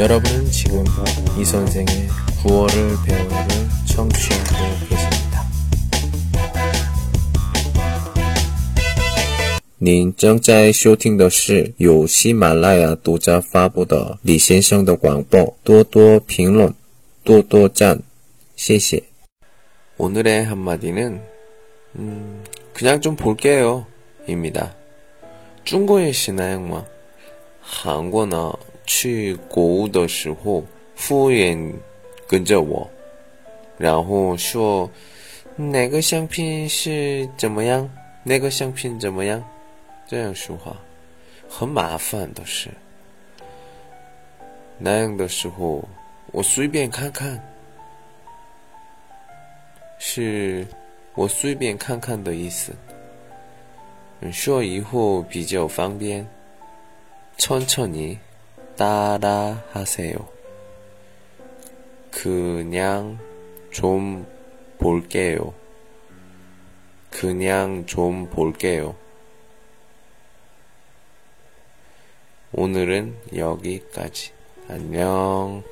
여러분은 지금 이 선생의 구월을 배우를 청취하고 계십니다. 您正在收听的是由喜马拉雅独家发布的李先生的广播。多多评论，多多赞，谢谢。 오늘의 한마디는 음, 그냥 좀 볼게요. 입니다. 中国也是那样吗?韩国呢 去购物的时候，服务员跟着我，然后说哪个商品是怎么样，那个商品怎么样，这样说话很麻烦的事。那样的时候，我随便看看，是我随便看看的意思。说以后比较方便，천천히 따라 하세요. 그냥 좀 볼게요. 그냥 좀 볼게요. 오늘은 여기까지. 안녕.